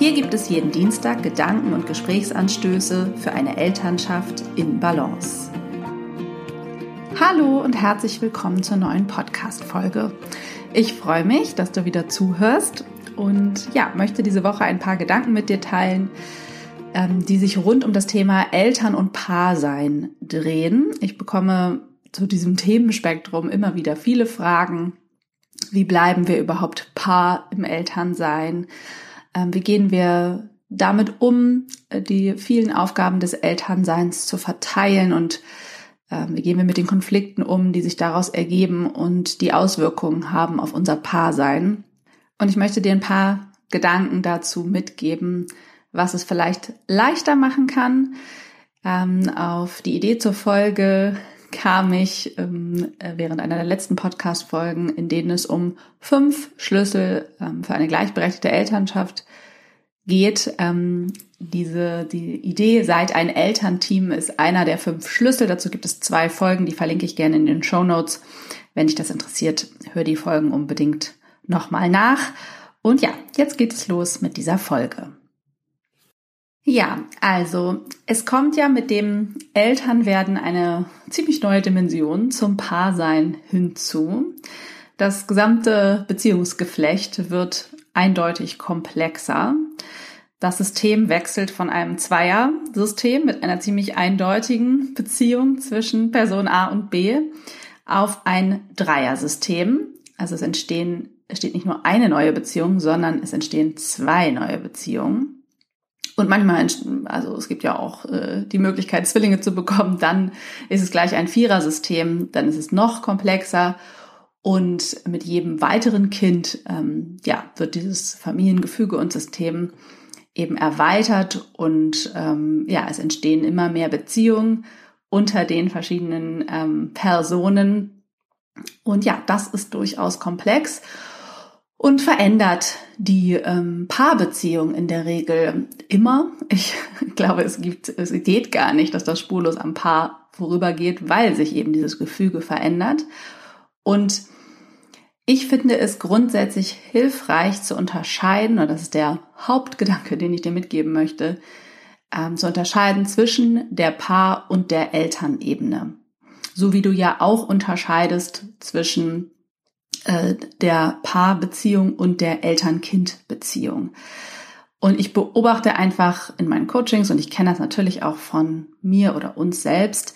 Hier gibt es jeden Dienstag Gedanken und Gesprächsanstöße für eine Elternschaft in Balance. Hallo und herzlich willkommen zur neuen Podcast-Folge. Ich freue mich, dass du wieder zuhörst und ja, möchte diese Woche ein paar Gedanken mit dir teilen, ähm, die sich rund um das Thema Eltern und Paarsein drehen. Ich bekomme zu diesem Themenspektrum immer wieder viele Fragen. Wie bleiben wir überhaupt Paar im Elternsein? Ähm, wie gehen wir damit um, äh, die vielen Aufgaben des Elternseins zu verteilen und ähm, wie gehen wir mit den Konflikten um, die sich daraus ergeben und die Auswirkungen haben auf unser Paarsein. Und ich möchte dir ein paar Gedanken dazu mitgeben, was es vielleicht leichter machen kann. Ähm, auf die Idee zur Folge kam ich ähm, während einer der letzten Podcast-Folgen, in denen es um fünf Schlüssel ähm, für eine gleichberechtigte Elternschaft geht. Ähm, diese, die Idee, seid ein Elternteam, ist einer der fünf Schlüssel. Dazu gibt es zwei Folgen, die verlinke ich gerne in den Show Notes. Wenn dich das interessiert, hör die Folgen unbedingt nochmal nach. Und ja, jetzt geht es los mit dieser Folge. Ja, also es kommt ja mit dem Elternwerden eine ziemlich neue Dimension zum Paarsein hinzu. Das gesamte Beziehungsgeflecht wird eindeutig komplexer. Das System wechselt von einem Zweier-System mit einer ziemlich eindeutigen Beziehung zwischen Person A und B auf ein Dreier-System. Also es entstehen, es steht nicht nur eine neue Beziehung, sondern es entstehen zwei neue Beziehungen. Und manchmal, also es gibt ja auch äh, die Möglichkeit, Zwillinge zu bekommen, dann ist es gleich ein Vierersystem, dann ist es noch komplexer. Und mit jedem weiteren Kind, ähm, ja, wird dieses Familiengefüge und System eben erweitert und ähm, ja, es entstehen immer mehr Beziehungen unter den verschiedenen ähm, Personen. Und ja, das ist durchaus komplex und verändert die ähm, Paarbeziehung in der Regel immer. Ich glaube, es gibt, es geht gar nicht, dass das spurlos am Paar vorübergeht, weil sich eben dieses Gefüge verändert. Und ich finde es grundsätzlich hilfreich zu unterscheiden, und das ist der Hauptgedanke, den ich dir mitgeben möchte, ähm, zu unterscheiden zwischen der Paar- und der Elternebene. So wie du ja auch unterscheidest zwischen äh, der Paarbeziehung und der Eltern-Kind-Beziehung. Und ich beobachte einfach in meinen Coachings, und ich kenne das natürlich auch von mir oder uns selbst,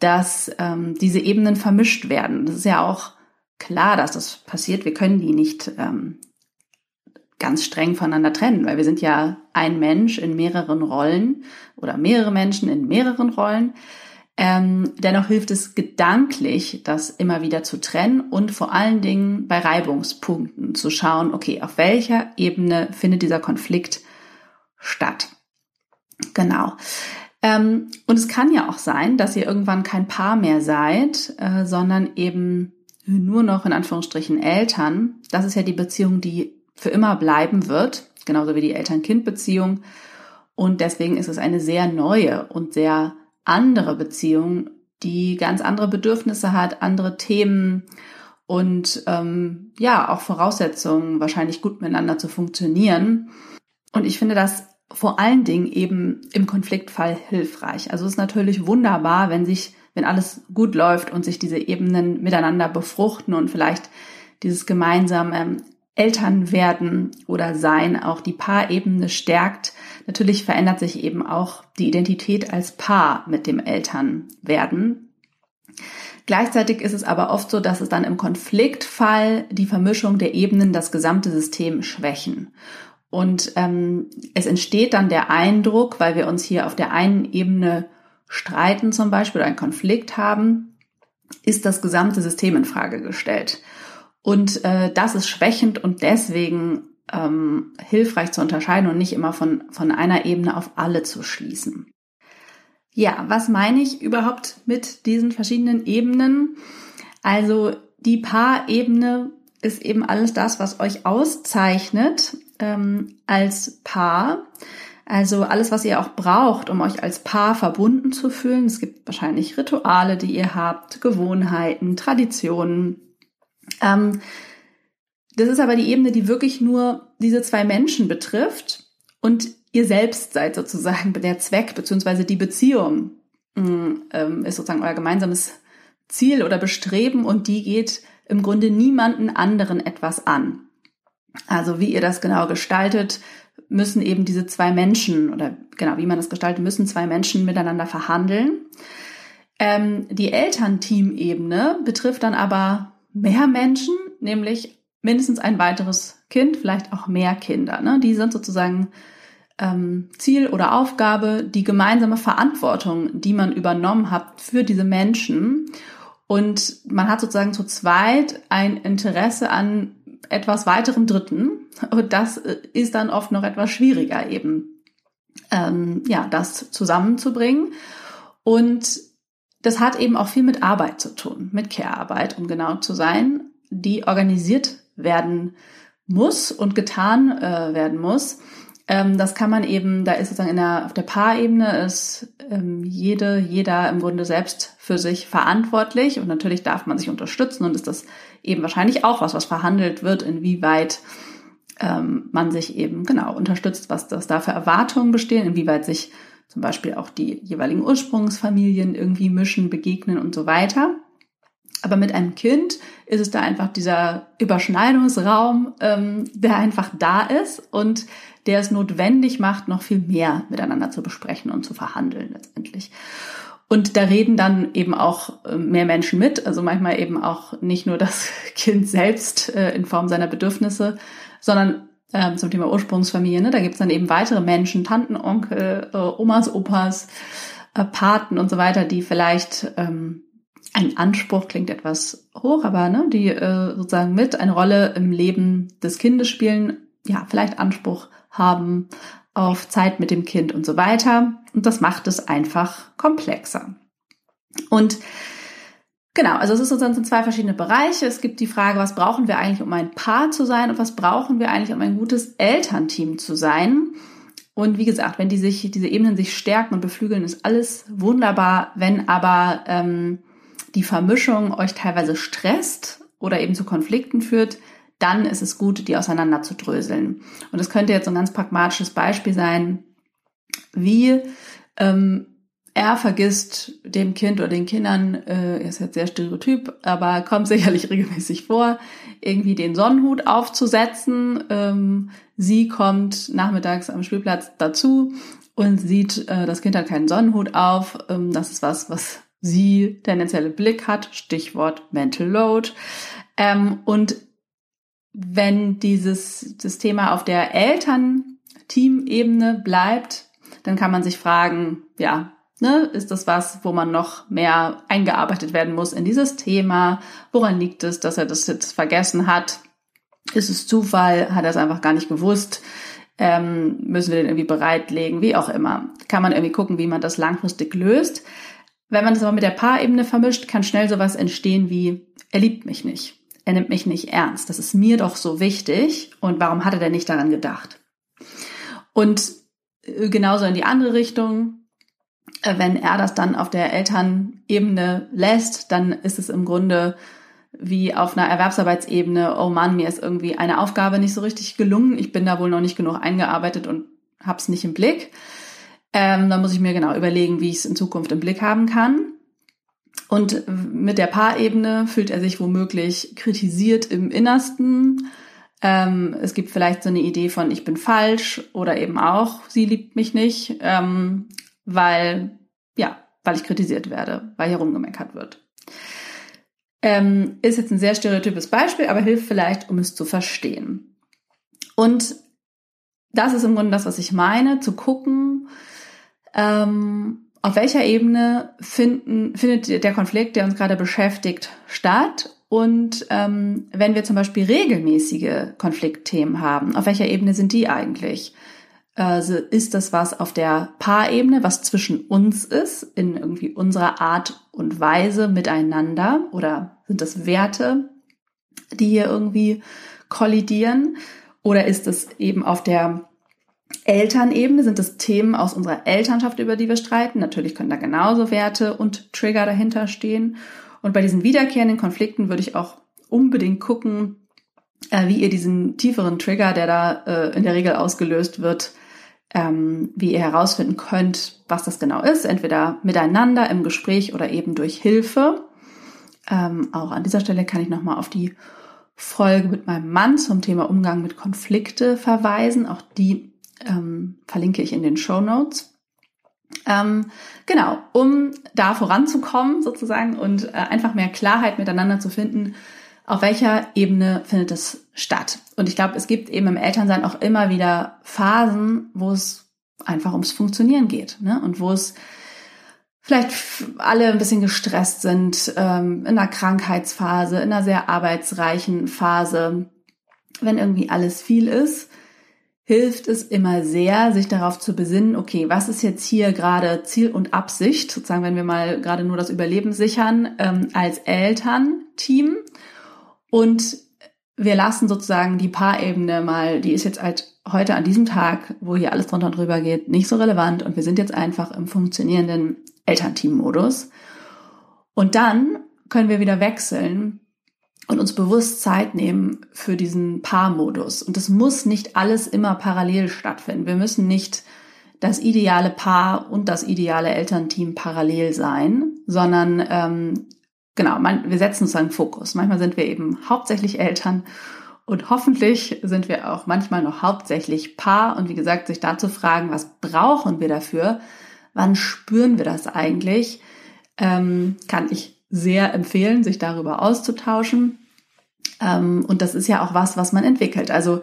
dass ähm, diese Ebenen vermischt werden. Das ist ja auch klar, dass das passiert. Wir können die nicht ähm, ganz streng voneinander trennen, weil wir sind ja ein Mensch in mehreren Rollen oder mehrere Menschen in mehreren Rollen. Ähm, dennoch hilft es gedanklich, das immer wieder zu trennen und vor allen Dingen bei Reibungspunkten zu schauen, okay, auf welcher Ebene findet dieser Konflikt statt. Genau. Ähm, und es kann ja auch sein, dass ihr irgendwann kein Paar mehr seid, äh, sondern eben nur noch in Anführungsstrichen Eltern. Das ist ja die Beziehung, die für immer bleiben wird, genauso wie die Eltern-Kind-Beziehung. Und deswegen ist es eine sehr neue und sehr andere Beziehung, die ganz andere Bedürfnisse hat, andere Themen und ähm, ja, auch Voraussetzungen, wahrscheinlich gut miteinander zu funktionieren. Und ich finde das vor allen Dingen eben im Konfliktfall hilfreich. Also es ist natürlich wunderbar, wenn sich, wenn alles gut läuft und sich diese Ebenen miteinander befruchten und vielleicht dieses gemeinsame Eltern werden oder sein auch die Paarebene stärkt. Natürlich verändert sich eben auch die Identität als Paar mit dem Elternwerden. Gleichzeitig ist es aber oft so, dass es dann im Konfliktfall die Vermischung der Ebenen das gesamte System schwächen. Und ähm, es entsteht dann der Eindruck, weil wir uns hier auf der einen Ebene streiten zum Beispiel oder einen Konflikt haben, ist das gesamte System in Frage gestellt. Und äh, das ist schwächend und deswegen ähm, hilfreich zu unterscheiden und nicht immer von, von einer Ebene auf alle zu schließen. Ja, was meine ich überhaupt mit diesen verschiedenen Ebenen? Also die Paarebene ist eben alles das, was euch auszeichnet ähm, als Paar. Also alles, was ihr auch braucht, um euch als Paar verbunden zu fühlen. Es gibt wahrscheinlich Rituale, die ihr habt, Gewohnheiten, Traditionen. Ähm, das ist aber die Ebene, die wirklich nur diese zwei Menschen betrifft und ihr selbst seid sozusagen der Zweck beziehungsweise die Beziehung mm, ähm, ist sozusagen euer gemeinsames Ziel oder Bestreben und die geht im Grunde niemanden anderen etwas an. Also wie ihr das genau gestaltet, müssen eben diese zwei Menschen oder genau wie man das gestaltet, müssen zwei Menschen miteinander verhandeln. Ähm, die Elternteam-Ebene betrifft dann aber mehr Menschen, nämlich mindestens ein weiteres Kind, vielleicht auch mehr Kinder. Ne? Die sind sozusagen ähm, Ziel oder Aufgabe, die gemeinsame Verantwortung, die man übernommen hat für diese Menschen. Und man hat sozusagen zu zweit ein Interesse an etwas weiterem Dritten. Und das ist dann oft noch etwas schwieriger eben, ähm, ja, das zusammenzubringen. Und das hat eben auch viel mit Arbeit zu tun, mit Care-Arbeit, um genau zu sein, die organisiert werden muss und getan äh, werden muss. Ähm, das kann man eben, da ist sozusagen in der, auf der Paarebene ist ähm, jede, jeder im Grunde selbst für sich verantwortlich und natürlich darf man sich unterstützen und ist das eben wahrscheinlich auch was, was verhandelt wird, inwieweit ähm, man sich eben genau unterstützt, was das da für Erwartungen bestehen, inwieweit sich zum Beispiel auch die jeweiligen Ursprungsfamilien irgendwie mischen, begegnen und so weiter. Aber mit einem Kind ist es da einfach dieser Überschneidungsraum, ähm, der einfach da ist und der es notwendig macht, noch viel mehr miteinander zu besprechen und zu verhandeln letztendlich. Und da reden dann eben auch äh, mehr Menschen mit, also manchmal eben auch nicht nur das Kind selbst äh, in Form seiner Bedürfnisse, sondern ähm, zum Thema Ursprungsfamilie, ne, da gibt's dann eben weitere Menschen, Tanten, Onkel, äh, Omas, Opas, äh, Paten und so weiter, die vielleicht ähm, ein Anspruch klingt etwas hoch, aber ne, die äh, sozusagen mit eine Rolle im Leben des Kindes spielen, ja, vielleicht Anspruch haben auf Zeit mit dem Kind und so weiter. Und das macht es einfach komplexer. Und genau, also es sind zwei verschiedene Bereiche. Es gibt die Frage, was brauchen wir eigentlich, um ein Paar zu sein und was brauchen wir eigentlich, um ein gutes Elternteam zu sein. Und wie gesagt, wenn die sich, diese Ebenen sich stärken und beflügeln, ist alles wunderbar. Wenn aber ähm, die Vermischung euch teilweise stresst oder eben zu Konflikten führt, dann ist es gut, die auseinander zu dröseln. Und das könnte jetzt ein ganz pragmatisches Beispiel sein, wie ähm, er vergisst dem Kind oder den Kindern, äh, ist jetzt sehr stereotyp, aber kommt sicherlich regelmäßig vor, irgendwie den Sonnenhut aufzusetzen. Ähm, sie kommt nachmittags am Spielplatz dazu und sieht, äh, das Kind hat keinen Sonnenhut auf. Ähm, das ist was, was sie tendenziell im Blick hat, Stichwort Mental Load. Ähm, und wenn dieses das Thema auf der Elternteam-Ebene bleibt, dann kann man sich fragen, ja, ne, ist das was, wo man noch mehr eingearbeitet werden muss in dieses Thema? Woran liegt es, dass er das jetzt vergessen hat? Ist es Zufall? Hat er es einfach gar nicht gewusst? Ähm, müssen wir den irgendwie bereitlegen? Wie auch immer. Kann man irgendwie gucken, wie man das langfristig löst. Wenn man das aber mit der Paarebene vermischt, kann schnell sowas entstehen wie, er liebt mich nicht. Er nimmt mich nicht ernst. Das ist mir doch so wichtig. Und warum hat er denn nicht daran gedacht? Und äh, genauso in die andere Richtung. Äh, wenn er das dann auf der Elternebene lässt, dann ist es im Grunde wie auf einer Erwerbsarbeitsebene, oh Mann, mir ist irgendwie eine Aufgabe nicht so richtig gelungen, ich bin da wohl noch nicht genug eingearbeitet und hab's nicht im Blick. Ähm, dann muss ich mir genau überlegen, wie ich es in Zukunft im Blick haben kann. Und mit der Paarebene fühlt er sich womöglich kritisiert im Innersten. Ähm, es gibt vielleicht so eine Idee von ich bin falsch oder eben auch sie liebt mich nicht, ähm, weil ja, weil ich kritisiert werde, weil hier rumgemeckert wird. Ähm, ist jetzt ein sehr stereotypes Beispiel, aber hilft vielleicht, um es zu verstehen. Und das ist im Grunde das, was ich meine, zu gucken, ähm, auf welcher Ebene finden, findet der Konflikt, der uns gerade beschäftigt, statt Und ähm, wenn wir zum Beispiel regelmäßige Konfliktthemen haben, auf welcher Ebene sind die eigentlich? Also ist das was auf der Paarebene, was zwischen uns ist, in irgendwie unserer Art und Weise miteinander? Oder sind das Werte, die hier irgendwie kollidieren? Oder ist es eben auf der Elternebene? Sind es Themen aus unserer Elternschaft, über die wir streiten? Natürlich können da genauso Werte und Trigger dahinter stehen. Und bei diesen wiederkehrenden Konflikten würde ich auch unbedingt gucken, äh, wie ihr diesen tieferen Trigger, der da äh, in der Regel ausgelöst wird, ähm, wie ihr herausfinden könnt, was das genau ist, entweder miteinander im Gespräch oder eben durch Hilfe. Ähm, auch an dieser Stelle kann ich nochmal auf die Folge mit meinem Mann zum Thema Umgang mit Konflikte verweisen. Auch die ähm, verlinke ich in den Show Notes. Ähm, genau, um da voranzukommen sozusagen und äh, einfach mehr Klarheit miteinander zu finden, auf welcher Ebene findet es statt. Und ich glaube, es gibt eben im Elternsein auch immer wieder Phasen, wo es einfach ums Funktionieren geht ne? und wo es vielleicht alle ein bisschen gestresst sind, ähm, in einer Krankheitsphase, in einer sehr arbeitsreichen Phase, wenn irgendwie alles viel ist hilft es immer sehr, sich darauf zu besinnen, okay, was ist jetzt hier gerade Ziel und Absicht, sozusagen, wenn wir mal gerade nur das Überleben sichern, ähm, als Elternteam. Und wir lassen sozusagen die Paarebene mal, die ist jetzt halt heute an diesem Tag, wo hier alles drunter und drüber geht, nicht so relevant und wir sind jetzt einfach im funktionierenden Elternteam-Modus. Und dann können wir wieder wechseln und uns bewusst Zeit nehmen für diesen Paarmodus. Und das muss nicht alles immer parallel stattfinden. Wir müssen nicht das ideale Paar und das ideale Elternteam parallel sein, sondern ähm, genau, man, wir setzen uns einen Fokus. Manchmal sind wir eben hauptsächlich Eltern und hoffentlich sind wir auch manchmal noch hauptsächlich Paar. Und wie gesagt, sich dazu fragen, was brauchen wir dafür? Wann spüren wir das eigentlich? Ähm, kann ich sehr empfehlen, sich darüber auszutauschen. Ähm, und das ist ja auch was, was man entwickelt. Also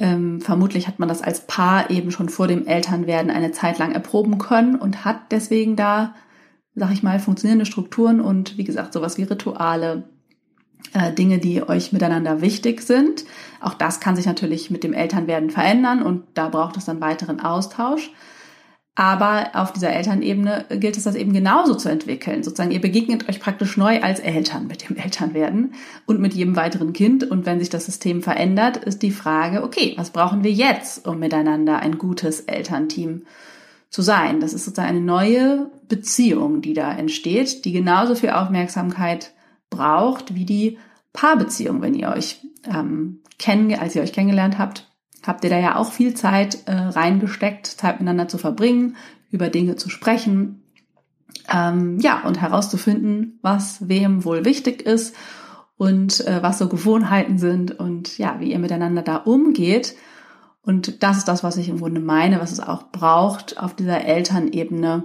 ähm, vermutlich hat man das als Paar eben schon vor dem Elternwerden eine Zeit lang erproben können und hat deswegen da, sag ich mal, funktionierende Strukturen und wie gesagt, sowas wie Rituale, äh, Dinge, die euch miteinander wichtig sind. Auch das kann sich natürlich mit dem Elternwerden verändern und da braucht es dann weiteren Austausch. Aber auf dieser Elternebene gilt es das eben genauso zu entwickeln. Sozusagen, ihr begegnet euch praktisch neu als Eltern mit dem Elternwerden und mit jedem weiteren Kind. Und wenn sich das System verändert, ist die Frage, okay, was brauchen wir jetzt, um miteinander ein gutes Elternteam zu sein? Das ist sozusagen eine neue Beziehung, die da entsteht, die genauso viel Aufmerksamkeit braucht wie die Paarbeziehung, wenn ihr euch ähm, kennen, als ihr euch kennengelernt habt habt ihr da ja auch viel Zeit äh, reingesteckt, Zeit miteinander zu verbringen, über Dinge zu sprechen, ähm, ja, und herauszufinden, was wem wohl wichtig ist und äh, was so Gewohnheiten sind und ja, wie ihr miteinander da umgeht. Und das ist das, was ich im Grunde meine, was es auch braucht auf dieser Elternebene,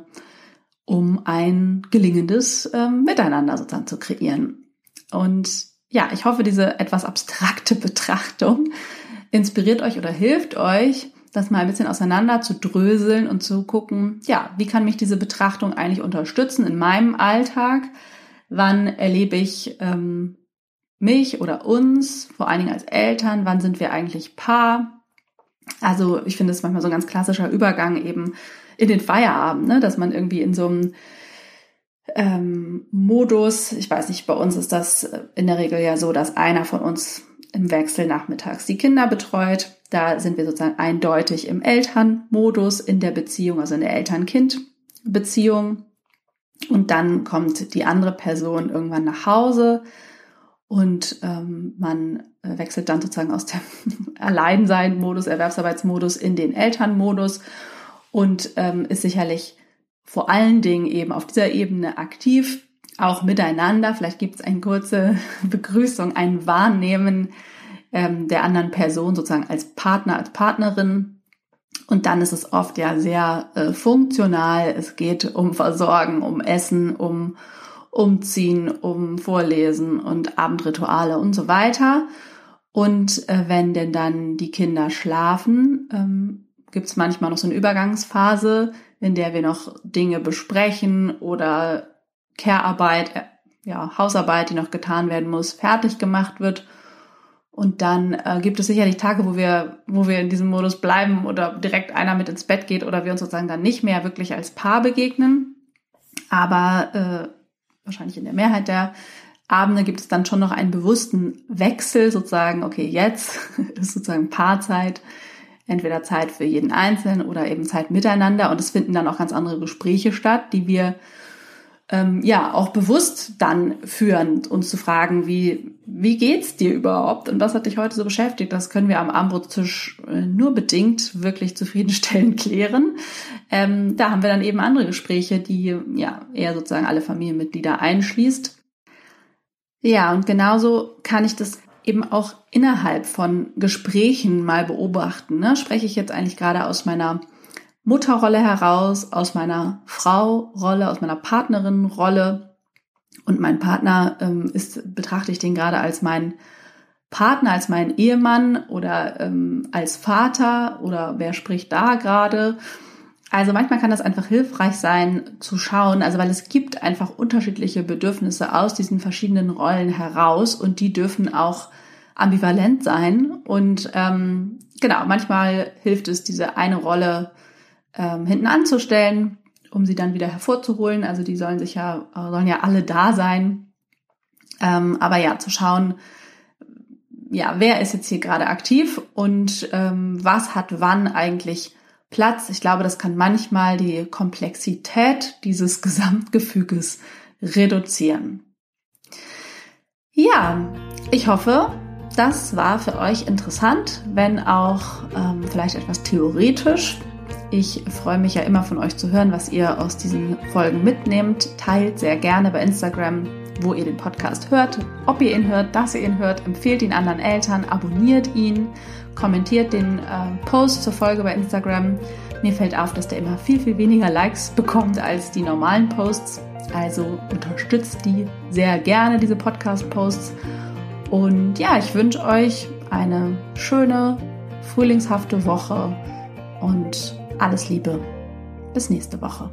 um ein gelingendes ähm, Miteinander sozusagen zu kreieren. Und ja, ich hoffe, diese etwas abstrakte Betrachtung inspiriert euch oder hilft euch, das mal ein bisschen auseinander zu dröseln und zu gucken, ja, wie kann mich diese Betrachtung eigentlich unterstützen in meinem Alltag? Wann erlebe ich ähm, mich oder uns, vor allen Dingen als Eltern? Wann sind wir eigentlich Paar? Also ich finde es manchmal so ein ganz klassischer Übergang eben in den Feierabend, ne? dass man irgendwie in so einem ähm, Modus, ich weiß nicht, bei uns ist das in der Regel ja so, dass einer von uns im Wechsel nachmittags die Kinder betreut. Da sind wir sozusagen eindeutig im Elternmodus in der Beziehung, also in der Eltern-Kind-Beziehung. Und dann kommt die andere Person irgendwann nach Hause und ähm, man wechselt dann sozusagen aus dem Alleinsein-Modus, Erwerbsarbeitsmodus in den Elternmodus und ähm, ist sicherlich vor allen Dingen eben auf dieser Ebene aktiv auch miteinander. Vielleicht gibt es eine kurze Begrüßung, ein Wahrnehmen ähm, der anderen Person sozusagen als Partner, als Partnerin. Und dann ist es oft ja sehr äh, funktional. Es geht um Versorgen, um Essen, um Umziehen, um Vorlesen und Abendrituale und so weiter. Und äh, wenn denn dann die Kinder schlafen, ähm, gibt es manchmal noch so eine Übergangsphase, in der wir noch Dinge besprechen oder Care-Arbeit, äh, ja, Hausarbeit, die noch getan werden muss, fertig gemacht wird. Und dann äh, gibt es sicherlich Tage, wo wir, wo wir in diesem Modus bleiben oder direkt einer mit ins Bett geht oder wir uns sozusagen dann nicht mehr wirklich als Paar begegnen. Aber äh, wahrscheinlich in der Mehrheit der Abende gibt es dann schon noch einen bewussten Wechsel, sozusagen, okay, jetzt ist sozusagen Paarzeit, entweder Zeit für jeden Einzelnen oder eben Zeit miteinander und es finden dann auch ganz andere Gespräche statt, die wir ähm, ja auch bewusst dann führen, uns zu fragen, wie wie geht's dir überhaupt und was hat dich heute so beschäftigt? Das können wir am Abendbrotstisch äh, nur bedingt wirklich zufriedenstellend klären. Ähm, da haben wir dann eben andere Gespräche, die ja eher sozusagen alle Familienmitglieder einschließt. Ja, und genauso kann ich das eben auch innerhalb von Gesprächen mal beobachten. Ne? Spreche ich jetzt eigentlich gerade aus meiner Mutterrolle heraus, aus meiner Frau-Rolle, aus meiner Partnerin-Rolle. Und mein Partner ähm, ist, betrachte ich den gerade als mein Partner, als mein Ehemann oder ähm, als Vater oder wer spricht da gerade? Also manchmal kann das einfach hilfreich sein zu schauen, also weil es gibt einfach unterschiedliche Bedürfnisse aus diesen verschiedenen Rollen heraus und die dürfen auch ambivalent sein. Und ähm, genau, manchmal hilft es, diese eine Rolle ähm, hinten anzustellen, um sie dann wieder hervorzuholen. Also die sollen sich ja, sollen ja alle da sein. Ähm, aber ja, zu schauen, ja, wer ist jetzt hier gerade aktiv und ähm, was hat wann eigentlich Platz. Ich glaube, das kann manchmal die Komplexität dieses Gesamtgefüges reduzieren. Ja, ich hoffe, das war für euch interessant, wenn auch ähm, vielleicht etwas theoretisch. Ich freue mich ja immer von euch zu hören, was ihr aus diesen Folgen mitnehmt. Teilt sehr gerne bei Instagram, wo ihr den Podcast hört, ob ihr ihn hört, dass ihr ihn hört, empfehlt ihn anderen Eltern, abonniert ihn kommentiert den äh, Post zur Folge bei Instagram. Mir fällt auf, dass der immer viel, viel weniger Likes bekommt als die normalen Posts. Also unterstützt die sehr gerne, diese Podcast-Posts. Und ja, ich wünsche euch eine schöne, frühlingshafte Woche und alles Liebe. Bis nächste Woche.